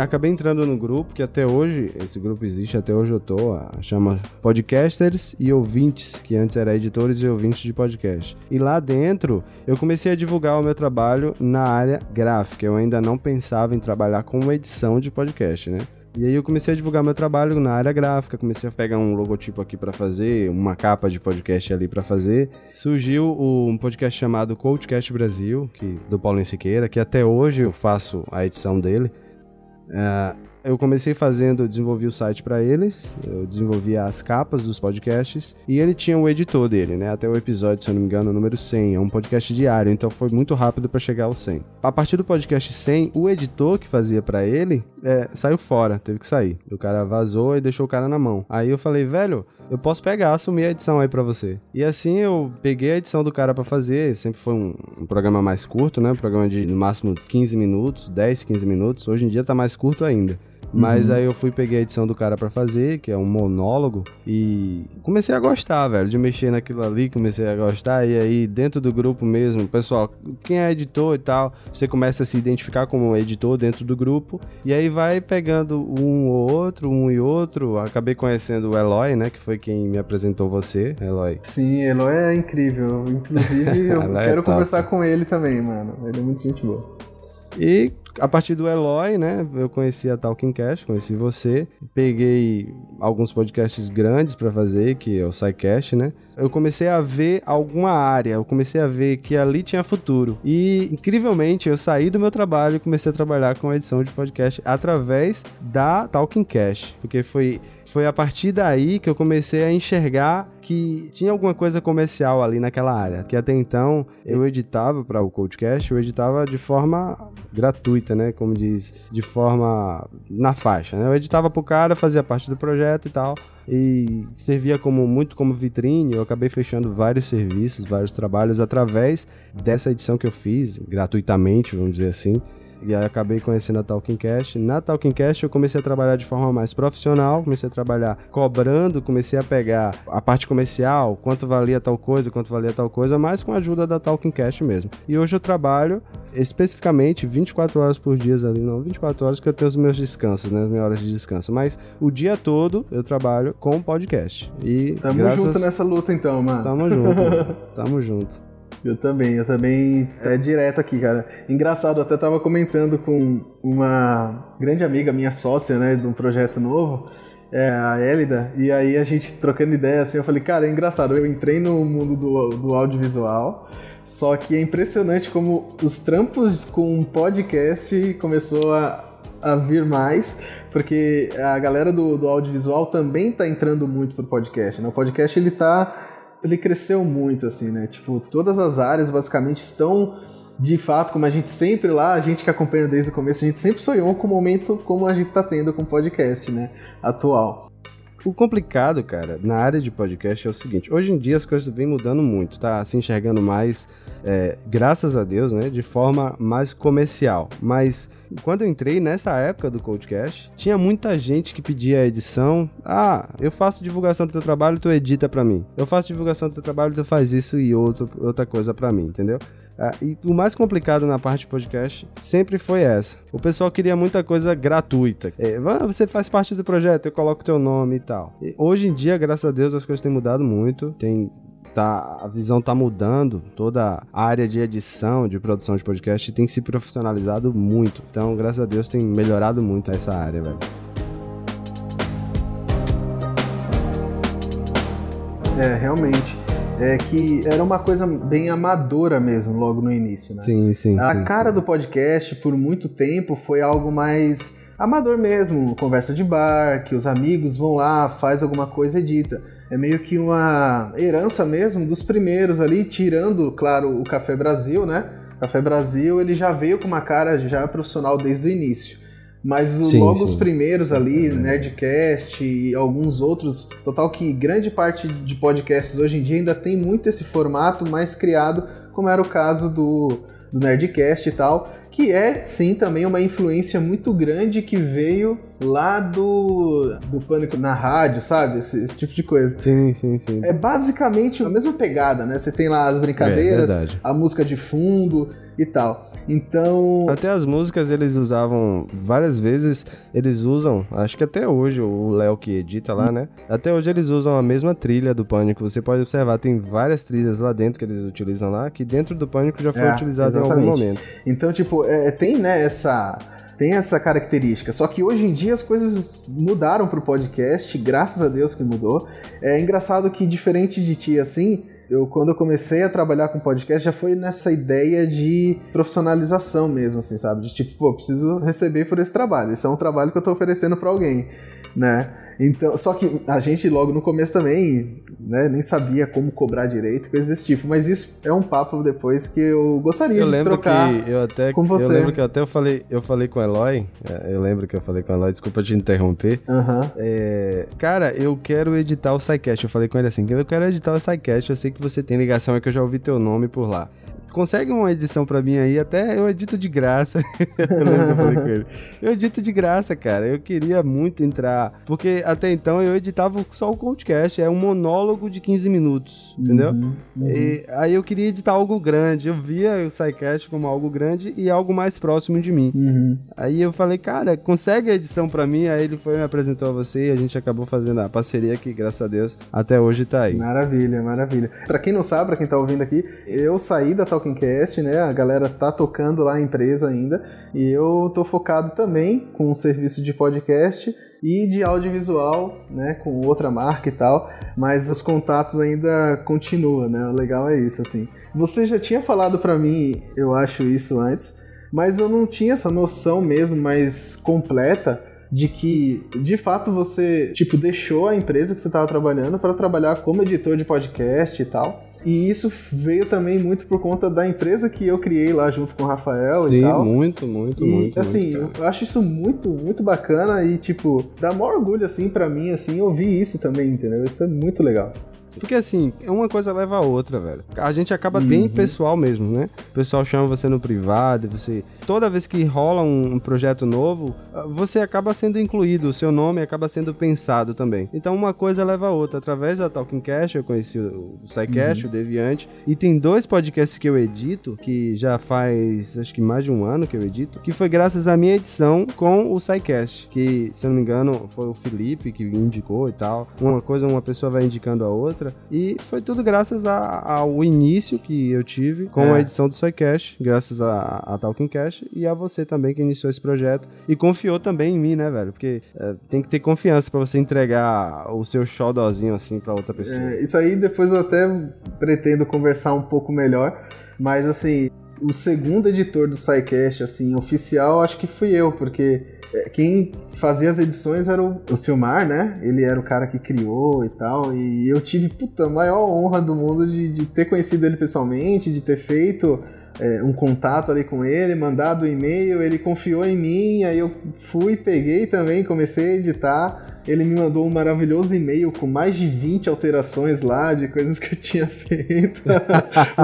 acabei entrando no grupo, que até hoje, esse grupo existe, até hoje eu tô, chama Podcasters e Ouvintes, que antes era editores e ouvintes de podcast. E lá dentro, eu comecei a divulgar o meu trabalho na área gráfica. Eu ainda não pensava em trabalhar com edição de podcast, né? E aí eu comecei a divulgar meu trabalho na área gráfica, comecei a pegar um logotipo aqui para fazer, uma capa de podcast ali para fazer. Surgiu um podcast chamado Coachcast Brasil, que do Paulo Siqueira, que até hoje eu faço a edição dele. Uh, eu comecei fazendo, desenvolvi o site para eles, eu desenvolvi as capas dos podcasts e ele tinha o editor dele, né? Até o episódio, se eu não me engano, número 100. É um podcast diário, então foi muito rápido para chegar ao 100. A partir do podcast 100, o editor que fazia para ele é, saiu fora, teve que sair. O cara vazou e deixou o cara na mão. Aí eu falei, velho, eu posso pegar, assumir a edição aí para você. E assim eu peguei a edição do cara para fazer, sempre foi um, um, programa mais curto, né? Um programa de no máximo 15 minutos, 10, 15 minutos. Hoje em dia tá mais curto ainda. Mas uhum. aí eu fui peguei a edição do cara para fazer, que é um monólogo, e comecei a gostar, velho, de mexer naquilo ali, comecei a gostar, e aí dentro do grupo mesmo, pessoal, quem é editor e tal, você começa a se identificar como editor dentro do grupo, e aí vai pegando um ou outro, um e outro, acabei conhecendo o Eloy, né, que foi quem me apresentou você, Eloy. Sim, Eloy é incrível, inclusive eu é quero é conversar com ele também, mano, ele é muito gente boa. E a partir do Eloy, né, eu conheci a Talking Cast, conheci você, peguei alguns podcasts grandes para fazer, que é o SciCast, né? Eu comecei a ver alguma área, eu comecei a ver que ali tinha futuro. E incrivelmente eu saí do meu trabalho e comecei a trabalhar com a edição de podcast através da Talking Cast, porque foi foi a partir daí que eu comecei a enxergar que tinha alguma coisa comercial ali naquela área. Que até então eu editava para o Codecast, eu editava de forma gratuita, né? Como diz, de forma na faixa. Né? Eu editava pro cara, fazia parte do projeto e tal. E servia como muito como vitrine. Eu acabei fechando vários serviços, vários trabalhos através dessa edição que eu fiz gratuitamente, vamos dizer assim. E aí acabei conhecendo a Talking Cash. Na Talking Cash eu comecei a trabalhar de forma mais profissional, comecei a trabalhar cobrando, comecei a pegar a parte comercial, quanto valia tal coisa, quanto valia tal coisa, mas com a ajuda da Talking Cash mesmo. E hoje eu trabalho especificamente 24 horas por dia ali, não 24 horas que eu tenho os meus descansos, né, as minhas horas de descanso, mas o dia todo eu trabalho com podcast. E Tamo graças... junto nessa luta então, mano. Tamo junto. Tamo junto. Eu também, eu também. É direto aqui, cara. Engraçado, eu até tava comentando com uma grande amiga, minha sócia, né, de um projeto novo, é a Elida, e aí a gente trocando ideia assim, eu falei, cara, é engraçado, eu entrei no mundo do, do audiovisual, só que é impressionante como os trampos com podcast começou a, a vir mais, porque a galera do, do audiovisual também tá entrando muito pro podcast, né? O podcast ele tá ele cresceu muito, assim, né? Tipo, todas as áreas basicamente estão de fato, como a gente sempre lá, a gente que acompanha desde o começo, a gente sempre sonhou com o momento como a gente tá tendo com o podcast, né? Atual. O complicado, cara, na área de podcast é o seguinte: hoje em dia as coisas vêm mudando muito, tá? Se enxergando mais, é, graças a Deus, né? De forma mais comercial. Mas quando eu entrei nessa época do Codecast, tinha muita gente que pedia edição. Ah, eu faço divulgação do teu trabalho, tu edita para mim. Eu faço divulgação do teu trabalho, tu faz isso e outro, outra coisa para mim, entendeu? Ah, e o mais complicado na parte de podcast sempre foi essa. O pessoal queria muita coisa gratuita. É, você faz parte do projeto, eu coloco teu nome e tal. E hoje em dia, graças a Deus, as coisas têm mudado muito. Tem tá, a visão tá mudando, toda a área de edição, de produção de podcast tem se profissionalizado muito. Então, graças a Deus, tem melhorado muito essa área, velho. É, realmente. É que era uma coisa bem amadora mesmo, logo no início, né? Sim, sim. A sim, cara sim. do podcast, por muito tempo, foi algo mais amador mesmo, conversa de bar, que os amigos vão lá, faz alguma coisa, edita é meio que uma herança mesmo dos primeiros ali, tirando, claro, o Café Brasil, né? Café Brasil, ele já veio com uma cara já profissional desde o início. Mas o, sim, logo sim. os primeiros ali, Nerdcast e alguns outros, total que grande parte de podcasts hoje em dia ainda tem muito esse formato mais criado, como era o caso do, do Nerdcast e tal, que é sim também uma influência muito grande que veio lá do, do Pânico na rádio, sabe? Esse, esse, tipo de coisa. Sim, sim, sim. É basicamente a mesma pegada, né? Você tem lá as brincadeiras, é, a música de fundo e tal. Então. Até as músicas eles usavam várias vezes, eles usam, acho que até hoje, o Léo que edita lá, né? Até hoje eles usam a mesma trilha do Pânico. Você pode observar, tem várias trilhas lá dentro que eles utilizam lá, que dentro do Pânico já foi é, utilizado em algum momento. Então, tipo, é, tem, né, essa tem essa característica. Só que hoje em dia as coisas mudaram pro podcast, graças a Deus que mudou. É engraçado que, diferente de ti, assim, Eu, quando eu comecei a trabalhar com podcast, já foi nessa ideia de profissionalização mesmo, assim, sabe? De tipo, pô, preciso receber por esse trabalho. Isso é um trabalho que eu tô oferecendo para alguém, né? Então, só que a gente logo no começo também, né, nem sabia como cobrar direito, coisas desse tipo. Mas isso é um papo depois que eu gostaria eu de trocar que eu até, com você. Eu lembro que eu até eu falei, eu falei com o Eloy, é, eu lembro que eu falei com o Eloy, desculpa te interromper. Uhum. É, cara, eu quero editar o SciCast. Eu falei com ele assim, eu quero editar o SciCast, eu sei que você tem ligação, é que eu já ouvi teu nome por lá consegue uma edição pra mim aí, até eu edito de graça. eu lembro que eu falei com ele. Eu edito de graça, cara. Eu queria muito entrar, porque até então eu editava só o podcast, é um monólogo de 15 minutos, entendeu? Uhum, uhum. E, aí eu queria editar algo grande, eu via o SciCast como algo grande e algo mais próximo de mim. Uhum. Aí eu falei, cara, consegue a edição pra mim? Aí ele foi me apresentou a você e a gente acabou fazendo a parceria que, graças a Deus, até hoje tá aí. Maravilha, maravilha. Pra quem não sabe, pra quem tá ouvindo aqui, eu saí da Talkingcast, né? A galera tá tocando lá a empresa ainda. E eu tô focado também com um serviço de podcast e de audiovisual, né, com outra marca e tal, mas os contatos ainda continuam, né? O legal é isso, assim. Você já tinha falado para mim, eu acho isso antes, mas eu não tinha essa noção mesmo mais completa de que de fato você tipo deixou a empresa que você estava trabalhando para trabalhar como editor de podcast e tal. E isso veio também muito por conta da empresa que eu criei lá junto com o Rafael Sim, e tal. muito, muito, e, muito. assim, muito, eu acho isso muito, muito bacana e, tipo, dá maior orgulho, assim, para mim, assim, ouvir isso também, entendeu? Isso é muito legal. Porque assim, uma coisa leva a outra, velho. A gente acaba uhum. bem pessoal mesmo, né? O pessoal chama você no privado, você. Toda vez que rola um, projeto novo, você acaba sendo incluído, o seu nome acaba sendo pensado também. Então uma coisa leva a outra. Através da Talking Cash, eu conheci o SciCast, uhum. o Deviante, e tem dois podcasts que eu edito, que já faz acho que mais de um ano que eu edito, que foi graças à minha edição com o SciCast, que, se eu não me engano, foi o Felipe que indicou e tal. Uma coisa, uma pessoa vai indicando a outra outra. E foi tudo graças a, ao início que eu tive com é. a edição do SoyCash, graças a, a Talking Cash e a você também que iniciou esse projeto e confiou também em mim, né, velho? Porque é, tem que ter confiança para você entregar o seu showdozinho assim para outra pessoa. É, isso aí depois eu até pretendo conversar um pouco melhor, mas assim, o segundo editor do SciCast, assim, oficial, acho que fui eu, porque é, quem fazia as edições era o, o Silmar, né? Ele era o cara que criou e tal. E eu tive, puta, a maior honra do mundo de, de ter conhecido ele pessoalmente, de ter feito é, um contato ali com ele, mandado um e-mail, ele confiou em mim, aí eu fui, peguei também, comecei a editar. Ele me mandou um maravilhoso e-mail com mais de 20 alterações lá de coisas que eu tinha feito.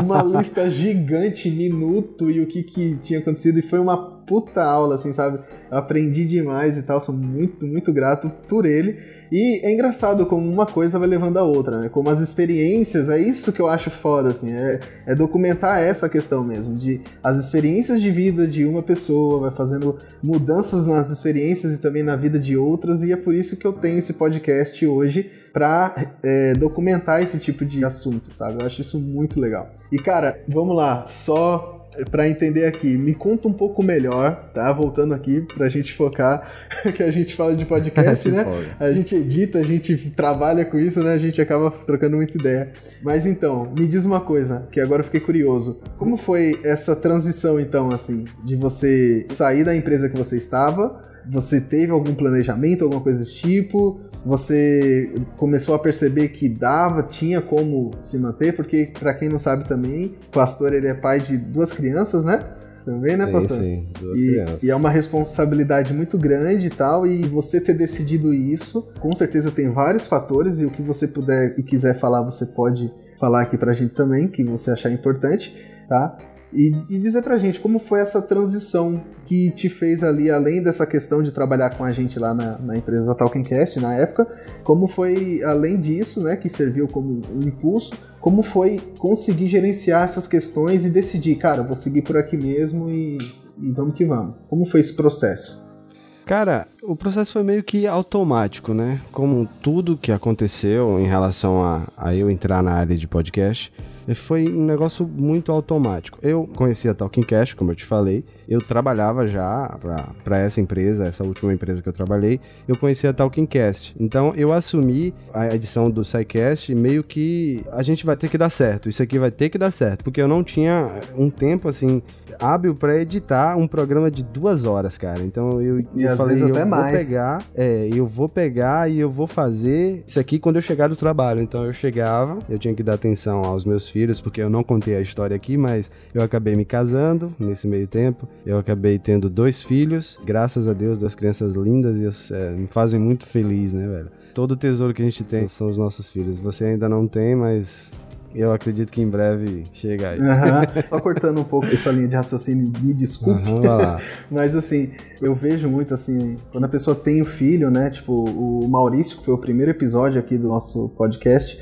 uma lista gigante, minuto e o que, que tinha acontecido. E foi uma puta aula, assim, sabe? Eu aprendi demais e tal. Sou muito, muito grato por ele. E é engraçado como uma coisa vai levando a outra, né? Como as experiências, é isso que eu acho foda, assim, é, é documentar essa questão mesmo, de as experiências de vida de uma pessoa vai fazendo mudanças nas experiências e também na vida de outras, e é por isso que eu tenho esse podcast hoje para é, documentar esse tipo de assunto, sabe? Eu acho isso muito legal. E cara, vamos lá, só para entender aqui, me conta um pouco melhor, tá? Voltando aqui pra gente focar que a gente fala de podcast, né? Pode. A gente edita, a gente trabalha com isso, né? A gente acaba trocando muita ideia. Mas então, me diz uma coisa, que agora eu fiquei curioso. Como foi essa transição então assim, de você sair da empresa que você estava você teve algum planejamento, alguma coisa desse tipo? Você começou a perceber que dava, tinha como se manter? Porque, para quem não sabe também, o pastor ele é pai de duas crianças, né? Também, né, sim, pastor? Sim, duas e, crianças. E é uma responsabilidade muito grande e tal, e você ter decidido isso, com certeza tem vários fatores, e o que você puder e quiser falar, você pode falar aqui pra gente também, que você achar importante, tá? E, e dizer pra gente como foi essa transição que te fez ali, além dessa questão de trabalhar com a gente lá na, na empresa da Talkencast na época, como foi, além disso, né, que serviu como um impulso, como foi conseguir gerenciar essas questões e decidir, cara, vou seguir por aqui mesmo e, e vamos que vamos. Como foi esse processo? Cara, o processo foi meio que automático, né? Como tudo que aconteceu em relação a, a eu entrar na área de podcast, foi um negócio muito automático. Eu conhecia a Talking Cash, como eu te falei, eu trabalhava já para essa empresa, essa última empresa que eu trabalhei, eu conhecia a Talking Cast. Então eu assumi a edição do SciCast meio que a gente vai ter que dar certo, isso aqui vai ter que dar certo, porque eu não tinha um tempo assim hábil para editar um programa de duas horas, cara. Então eu, e eu falei, eu vou mais. pegar, é, eu vou pegar e eu vou fazer isso aqui quando eu chegar do trabalho. Então eu chegava, eu tinha que dar atenção aos meus filhos, porque eu não contei a história aqui, mas eu acabei me casando nesse meio tempo. Eu acabei tendo dois filhos, graças a Deus, duas crianças lindas e é, me fazem muito feliz, né, velho? Todo o tesouro que a gente tem são os nossos filhos. Você ainda não tem, mas eu acredito que em breve chega aí. Uhum. Só cortando um pouco essa linha de raciocínio, me desculpe. Uhum, Mas assim, eu vejo muito assim, quando a pessoa tem o um filho, né? Tipo, o Maurício, que foi o primeiro episódio aqui do nosso podcast,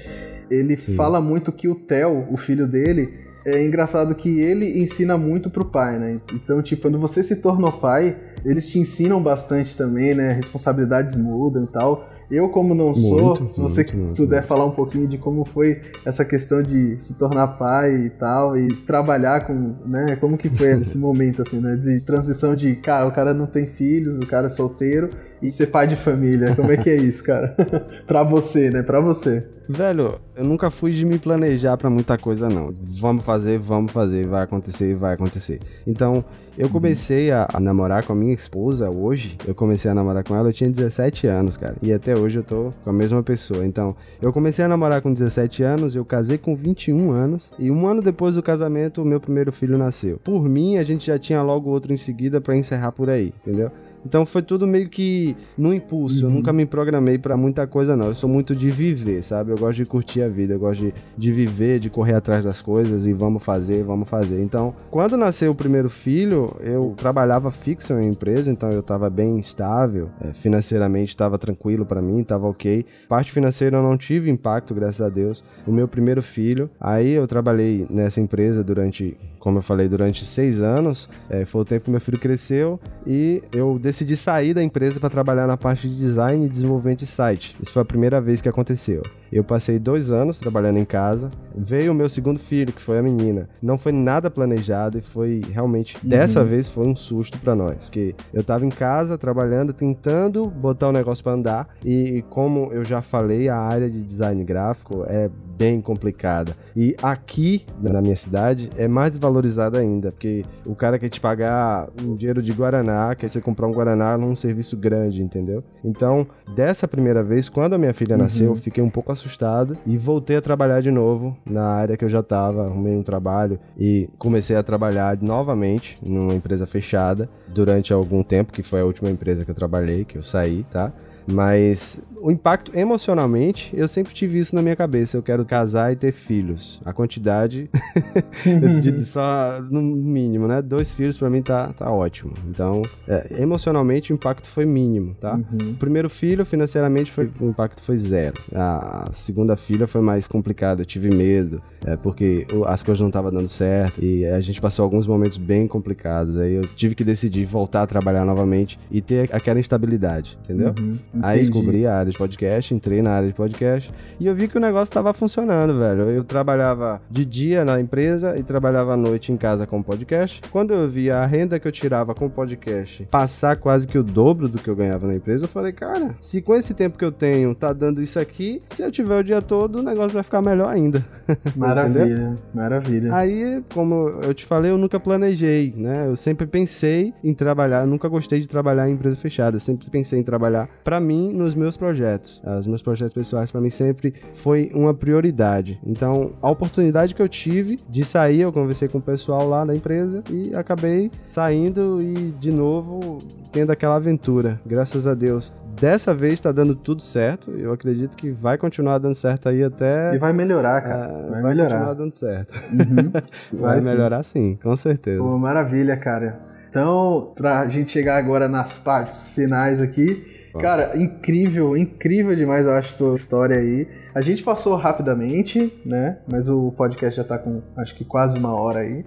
ele Sim. fala muito que o Theo, o filho dele, é engraçado que ele ensina muito pro pai, né? Então, tipo, quando você se tornou pai, eles te ensinam bastante também, né? Responsabilidades mudam e tal. Eu, como não sou, muito, se você muito, puder muito. falar um pouquinho de como foi essa questão de se tornar pai e tal, e trabalhar com, né, como que foi esse momento, assim, né, de transição de, cara, o cara não tem filhos, o cara é solteiro, e ser pai de família, como é que é isso, cara? pra você, né, pra você. Velho, eu nunca fui de me planejar para muita coisa, não. Vamos fazer, vamos fazer, vai acontecer, vai acontecer. Então, eu comecei a, a, namorar com a minha esposa hoje. Eu comecei a namorar com ela, eu tinha 17 anos, cara. E até hoje eu tô com a mesma pessoa. Então, eu comecei a namorar com 17 anos, eu casei com 21 anos. E um ano depois do casamento, o meu primeiro filho nasceu. Por mim, a gente já tinha logo outro em seguida para encerrar por aí, entendeu? Então foi tudo meio que no impulso. Uhum. Eu nunca me programei para muita coisa, não. Eu sou muito de viver, sabe? Eu gosto de curtir a vida, eu gosto de, de viver, de correr atrás das coisas e vamos fazer, vamos fazer. Então, quando nasceu o primeiro filho, eu trabalhava fixo em empresa, então eu estava bem estável, é, financeiramente estava tranquilo para mim, estava ok. Parte financeira eu não tive impacto, graças a Deus. O meu primeiro filho, aí eu trabalhei nessa empresa durante como eu falei, durante seis anos. É, foi o tempo que meu filho cresceu e eu decidi sair da empresa para trabalhar na parte de design e desenvolvimento de site. Isso foi a primeira vez que aconteceu. Eu passei dois anos trabalhando em casa. Veio o meu segundo filho, que foi a menina. Não foi nada planejado e foi realmente. Uhum. Dessa vez foi um susto para nós. Porque eu tava em casa trabalhando, tentando botar o negócio para andar. E como eu já falei, a área de design gráfico é bem complicada. E aqui, na minha cidade, é mais valorizada ainda. Porque o cara quer te pagar um dinheiro de Guaraná, quer você comprar um Guaraná num serviço grande, entendeu? Então, dessa primeira vez, quando a minha filha nasceu, uhum. eu fiquei um pouco assustado assustado e voltei a trabalhar de novo na área que eu já estava, arrumei um trabalho e comecei a trabalhar novamente numa empresa fechada durante algum tempo, que foi a última empresa que eu trabalhei, que eu saí, tá? Mas o impacto emocionalmente, eu sempre tive isso na minha cabeça. Eu quero casar e ter filhos. A quantidade, de, só no mínimo, né? Dois filhos para mim tá, tá ótimo. Então, é, emocionalmente o impacto foi mínimo, tá? Uhum. O primeiro filho, financeiramente, foi, o impacto foi zero. A segunda filha foi mais complicada, eu tive medo, é, porque as coisas não estavam dando certo e a gente passou alguns momentos bem complicados. Aí eu tive que decidir voltar a trabalhar novamente e ter aquela instabilidade, entendeu? Uhum, Aí descobri a área de podcast, entrei na área de podcast e eu vi que o negócio estava funcionando, velho. Eu trabalhava de dia na empresa e trabalhava à noite em casa com podcast. Quando eu vi a renda que eu tirava com o podcast passar quase que o dobro do que eu ganhava na empresa, eu falei, cara, se com esse tempo que eu tenho tá dando isso aqui, se eu tiver o dia todo, o negócio vai ficar melhor ainda. Maravilha, maravilha. Aí, como eu te falei, eu nunca planejei, né? Eu sempre pensei em trabalhar, nunca gostei de trabalhar em empresa fechada, eu sempre pensei em trabalhar para mim nos meus projetos projetos. Os meus projetos pessoais para mim sempre foi uma prioridade. Então, a oportunidade que eu tive de sair, eu conversei com o pessoal lá da empresa e acabei saindo e de novo tendo aquela aventura. Graças a Deus. Dessa vez está dando tudo certo. Eu acredito que vai continuar dando certo aí até. E vai melhorar, cara. É, vai, vai melhorar. continuar dando certo. Uhum. vai, vai melhorar sim, com certeza. Pô, maravilha, cara. Então, pra gente chegar agora nas partes finais aqui, Cara, incrível, incrível demais, eu acho, a tua história aí. A gente passou rapidamente, né? Mas o podcast já tá com, acho que quase uma hora aí.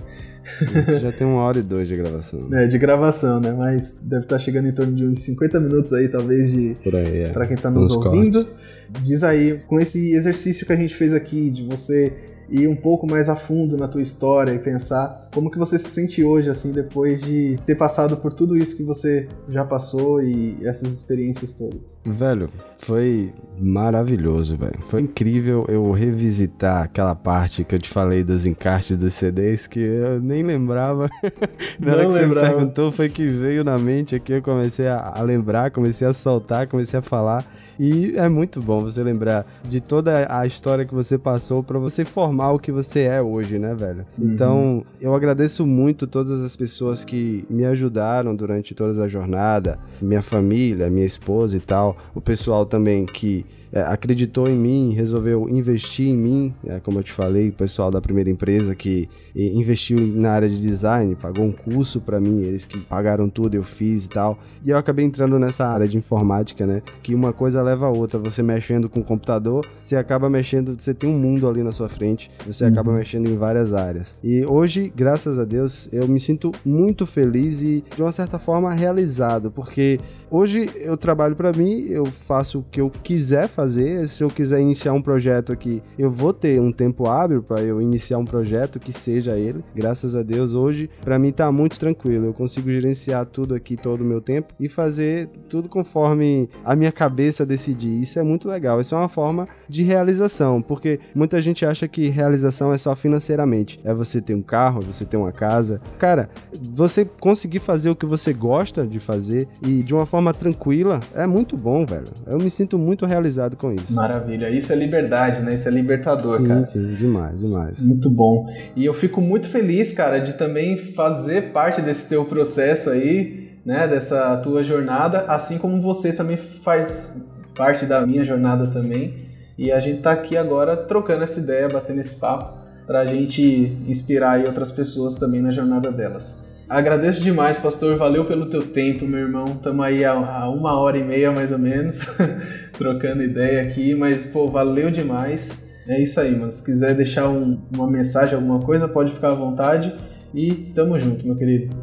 Já tem uma hora e dois de gravação. É, de gravação, né? Mas deve estar tá chegando em torno de uns 50 minutos aí, talvez, de. Por aí, é. Pra quem tá nos, ouvindo. Cortes. Diz aí, com esse exercício que a gente fez aqui, de você ir um pouco mais a fundo na tua história e pensar como que você se sente hoje, assim, depois de ter passado por tudo isso que você já passou e essas experiências todas. Velho, foi maravilhoso, velho. Foi incrível eu revisitar aquela parte que eu te falei dos encartes dos CDs que eu nem lembrava. na hora que você me perguntou, foi que veio na mente aqui, eu comecei a, a lembrar, comecei a soltar, comecei a falar. E é muito bom você lembrar de toda a história que você passou para você formar o que você é hoje, né, velho? Uhum. Então, eu agradeço muito todas as pessoas que me ajudaram durante toda a jornada, minha família, minha esposa e tal, o pessoal também que é, acreditou em mim, resolveu investir em mim, é, como eu te falei, o pessoal da primeira empresa que investiu na área de design, pagou um curso para mim, eles que pagaram tudo, eu fiz e tal. E eu acabei entrando nessa área de informática, né? Que uma coisa leva a outra. Você mexendo com o computador, você acaba mexendo, você tem um mundo ali na sua frente, você uhum. acaba mexendo em várias áreas. E hoje, graças a Deus, eu me sinto muito feliz e de uma certa forma realizado, porque Hoje eu trabalho para mim, eu faço o que eu quiser fazer. Se eu quiser iniciar um projeto aqui, eu vou ter um tempo hábil para eu iniciar um projeto que seja ele. Graças a Deus, hoje para mim tá muito tranquilo. Eu consigo gerenciar tudo aqui todo o meu tempo e fazer tudo conforme a minha cabeça decidir. Isso é muito legal. Isso é uma forma de realização, porque muita gente acha que realização é só financeiramente. É você ter um carro, é você ter uma casa. Cara, você conseguir fazer o que você gosta de fazer e de uma forma forma tranquila, é muito bom, velho. Eu me sinto muito realizado com isso. Maravilha. Isso é liberdade, né? Isso é libertador, sim, cara. Sim, demais, demais. Muito bom. E eu fico muito feliz, cara, de também fazer parte desse teu processo aí, né? Dessa tua jornada, assim como você também faz parte da minha jornada também. E a gente tá aqui agora trocando essa ideia, batendo esse papo, pra gente inspirar aí outras pessoas também na jornada delas. Agradeço demais, pastor. Valeu pelo teu tempo, meu irmão. Estamos aí há, uma hora e meia, mais ou menos, trocando ideia aqui. Mas, pô, valeu demais. É isso aí, mano. Se quiser deixar um, uma mensagem, alguma coisa, pode ficar à vontade. E tamo junto, meu querido.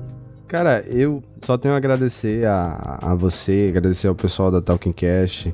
Cara, eu só tenho a agradecer a, a você, agradecer ao pessoal da Talking Cash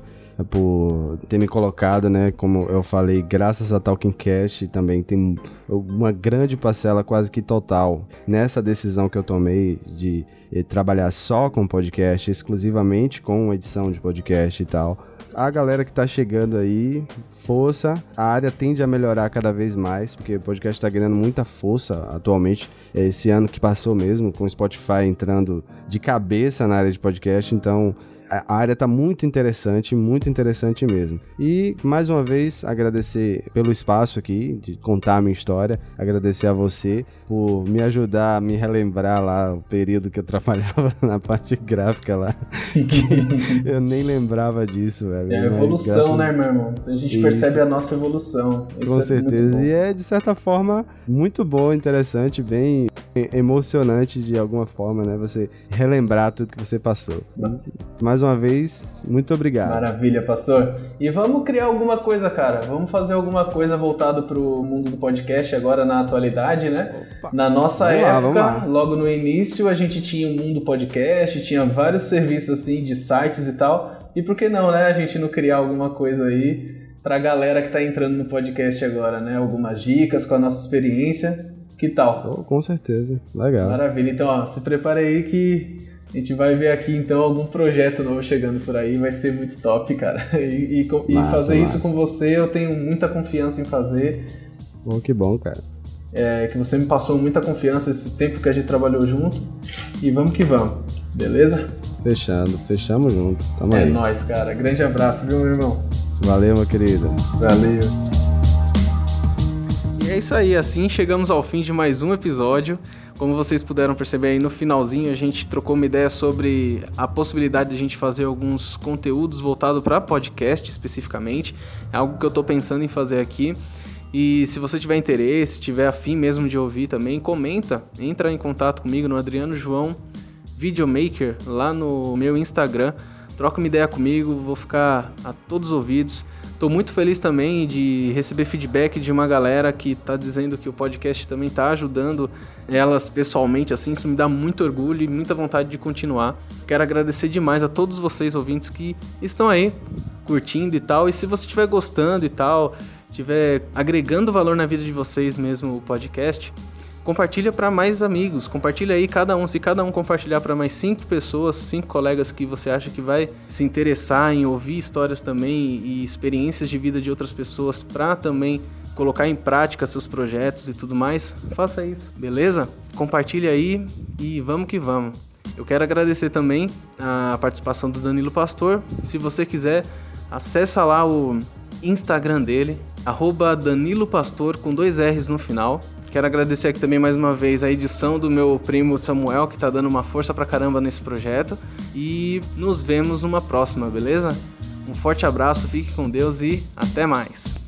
por ter me colocado, né? Como eu falei, graças a Talking Cash também tem uma grande parcela, quase que total, nessa decisão que eu tomei de eh, trabalhar só com podcast, exclusivamente com edição de podcast e tal. A galera que tá chegando aí, força. A área tende a melhorar cada vez mais, porque o podcast está ganhando muita força atualmente. Esse ano que passou mesmo, com o Spotify entrando de cabeça na área de podcast, então a área está muito interessante, muito interessante mesmo. E mais uma vez agradecer pelo espaço aqui de contar a minha história, agradecer a você por me ajudar a me relembrar lá o período que eu trabalhava na parte gráfica lá, que eu nem lembrava disso, velho. É a evolução, né, meu irmão? A gente Isso. percebe a nossa evolução. Isso Com é certeza. E é de certa forma muito bom, interessante, bem emocionante de alguma forma, né? Você relembrar tudo que você passou. Mais mais uma vez, muito obrigado. Maravilha, pastor. E vamos criar alguma coisa, cara. Vamos fazer alguma coisa voltado para o mundo do podcast agora na atualidade, né? Opa. Na nossa vamos época, lá, lá. logo no início, a gente tinha o mundo podcast, tinha vários serviços assim de sites e tal. E por que não, né? A gente não criar alguma coisa aí para a galera que está entrando no podcast agora, né? Algumas dicas com a nossa experiência. Que tal? Oh, com certeza. Legal. Maravilha. Então, ó, se prepare aí que a gente vai ver aqui então algum projeto novo chegando por aí, vai ser muito top, cara. E, e, massa, e fazer massa. isso com você eu tenho muita confiança em fazer. Bom, que bom, cara. É, que você me passou muita confiança esse tempo que a gente trabalhou junto. E vamos que vamos, beleza? Fechando, fechamos junto. Tamo é aí. É nóis, cara. Grande abraço, viu, meu irmão? Valeu, meu querido. Valeu. E é isso aí, assim chegamos ao fim de mais um episódio. Como vocês puderam perceber aí no finalzinho, a gente trocou uma ideia sobre a possibilidade de a gente fazer alguns conteúdos voltados para podcast especificamente. É algo que eu estou pensando em fazer aqui. E se você tiver interesse, tiver afim mesmo de ouvir também, comenta, entra em contato comigo no Adriano João Videomaker lá no meu Instagram. Troca uma ideia comigo, vou ficar a todos os ouvidos. Estou muito feliz também de receber feedback de uma galera que está dizendo que o podcast também está ajudando elas pessoalmente, assim, isso me dá muito orgulho e muita vontade de continuar. Quero agradecer demais a todos vocês ouvintes que estão aí curtindo e tal. E se você estiver gostando e tal, estiver agregando valor na vida de vocês mesmo o podcast, compartilha para mais amigos, compartilha aí cada um, se cada um compartilhar para mais cinco pessoas, cinco colegas que você acha que vai se interessar em ouvir histórias também e experiências de vida de outras pessoas para também colocar em prática seus projetos e tudo mais, faça isso, beleza? Compartilhe aí e vamos que vamos. Eu quero agradecer também a participação do Danilo Pastor. Se você quiser, acessa lá o Instagram dele, arroba Danilo Pastor com dois R's no final. Quero agradecer aqui também mais uma vez a edição do meu primo Samuel, que está dando uma força pra caramba nesse projeto. E nos vemos numa próxima, beleza? Um forte abraço, fique com Deus e até mais.